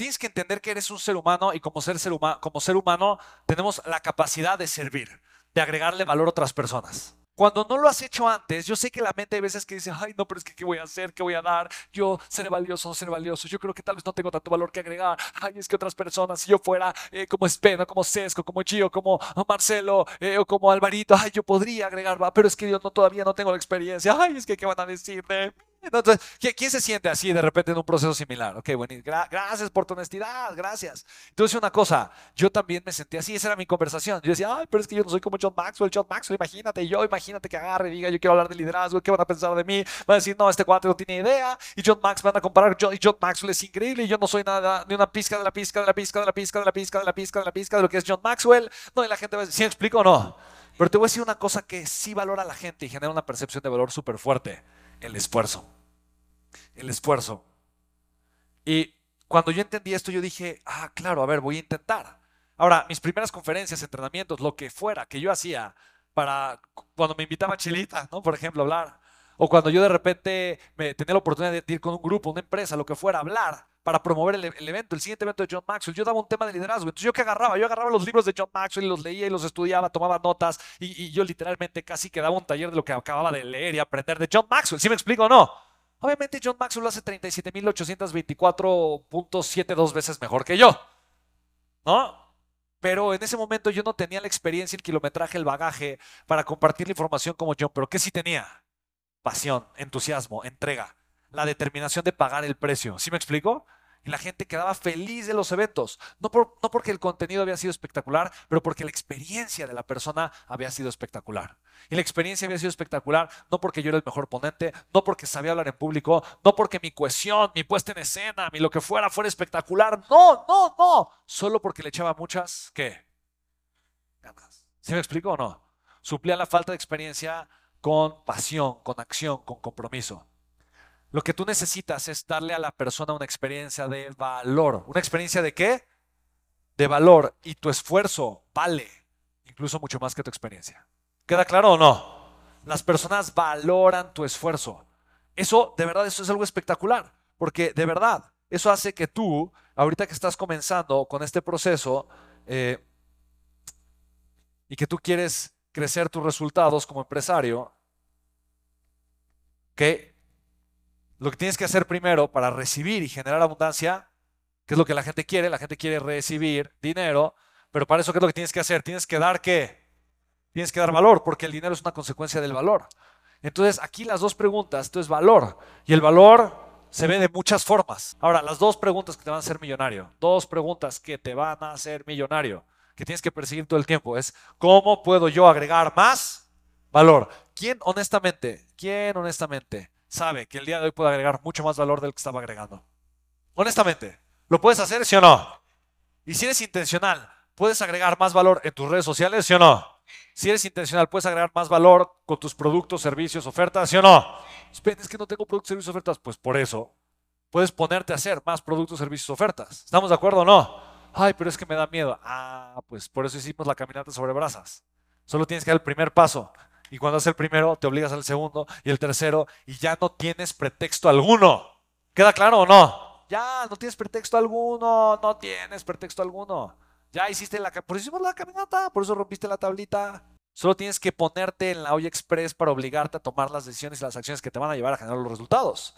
tienes que entender que eres un ser humano y como ser, ser como ser humano tenemos la capacidad de servir, de agregarle valor a otras personas. Cuando no lo has hecho antes, yo sé que la mente hay veces que dice, ay, no, pero es que ¿qué voy a hacer? ¿Qué voy a dar? Yo seré valioso, seré valioso. Yo creo que tal vez no tengo tanto valor que agregar. Ay, es que otras personas, si yo fuera eh, como Espeno, como Sesco, como Gio, como Marcelo eh, o como Alvarito, ay, yo podría agregar, va, pero es que yo no, todavía no tengo la experiencia. Ay, es que ¿qué van a decir de entonces, ¿quién se siente así de repente en un proceso similar? Ok, bueno, gracias por tu honestidad, gracias. Entonces, una cosa, yo también me sentí así, esa era mi conversación. Yo decía, ay, pero es que yo no soy como John Maxwell, John Maxwell, imagínate, yo, imagínate que agarre y diga, yo quiero hablar de liderazgo, ¿qué van a pensar de mí? Van a decir, no, este cuate no tiene idea, y John Maxwell van a comparar, y John Maxwell es increíble, y yo no soy nada, ni una pizca de la pizca, de la pizca, de la pizca, de la pizca, de la pizca, de la pizca, de lo que es John Maxwell. No, y la gente va a decir, ¿sí explico o no? Pero te voy a decir una cosa que sí valora a la gente y genera una percepción de valor súper fuerte, el esfuerzo el esfuerzo. Y cuando yo entendí esto, yo dije, ah, claro, a ver, voy a intentar. Ahora, mis primeras conferencias, entrenamientos, lo que fuera que yo hacía para cuando me invitaba a Chilita, ¿no? Por ejemplo, hablar. O cuando yo de repente me tenía la oportunidad de ir con un grupo, una empresa, lo que fuera, hablar para promover el, evento, el siguiente evento de John Maxwell. Yo daba un tema de liderazgo. Entonces, ¿yo qué agarraba? Yo agarraba los libros de John Maxwell y los leía y los estudiaba, tomaba notas y, y yo literalmente casi que daba un taller de lo que acababa de leer y aprender de John Maxwell. ¿Sí me explico o no? Obviamente John Maxwell lo hace 37.824.72 veces mejor que yo. ¿No? Pero en ese momento yo no tenía la experiencia, el kilometraje, el bagaje para compartir la información como John. Pero ¿qué sí tenía? Pasión, entusiasmo, entrega, la determinación de pagar el precio. ¿Sí me explico? Y la gente quedaba feliz de los eventos. No, no porque el contenido había sido espectacular, pero porque la experiencia de la persona había sido espectacular. Y la experiencia había sido espectacular no porque yo era el mejor ponente, no porque sabía hablar en público, no porque mi cohesión, mi puesta en escena, mi lo que fuera fuera espectacular. No, no, no. Solo porque le echaba muchas, ¿qué? Ganas. ¿Se me explico o no? Suplía la falta de experiencia con pasión, con acción, con compromiso. Lo que tú necesitas es darle a la persona una experiencia de valor. ¿Una experiencia de qué? De valor. Y tu esfuerzo vale incluso mucho más que tu experiencia. ¿Queda claro o no? Las personas valoran tu esfuerzo. Eso, de verdad, eso es algo espectacular. Porque de verdad, eso hace que tú, ahorita que estás comenzando con este proceso, eh, y que tú quieres crecer tus resultados como empresario, que lo que tienes que hacer primero para recibir y generar abundancia, que es lo que la gente quiere, la gente quiere recibir dinero, pero para eso, ¿qué es lo que tienes que hacer? Tienes que dar qué? Tienes que dar valor, porque el dinero es una consecuencia del valor. Entonces, aquí las dos preguntas, esto es valor, y el valor se ve de muchas formas. Ahora, las dos preguntas que te van a hacer millonario, dos preguntas que te van a hacer millonario, que tienes que perseguir todo el tiempo, es ¿cómo puedo yo agregar más valor? ¿Quién honestamente, quién honestamente sabe que el día de hoy puede agregar mucho más valor del que estaba agregando. Honestamente, ¿lo puedes hacer, sí o no? Y si eres intencional, ¿puedes agregar más valor en tus redes sociales, sí o no? Si eres intencional, ¿puedes agregar más valor con tus productos, servicios, ofertas, sí o no? Es que no tengo productos, servicios, ofertas. Pues por eso, puedes ponerte a hacer más productos, servicios, ofertas. ¿Estamos de acuerdo o no? Ay, pero es que me da miedo. Ah, pues por eso hicimos la caminata sobre brasas. Solo tienes que dar el primer paso. Y cuando haces el primero, te obligas al segundo y el tercero y ya no tienes pretexto alguno. ¿Queda claro o no? Ya, no tienes pretexto alguno, no tienes pretexto alguno. Ya hiciste la... Por eso hicimos la caminata, por eso rompiste la tablita. Solo tienes que ponerte en la olla express para obligarte a tomar las decisiones y las acciones que te van a llevar a generar los resultados.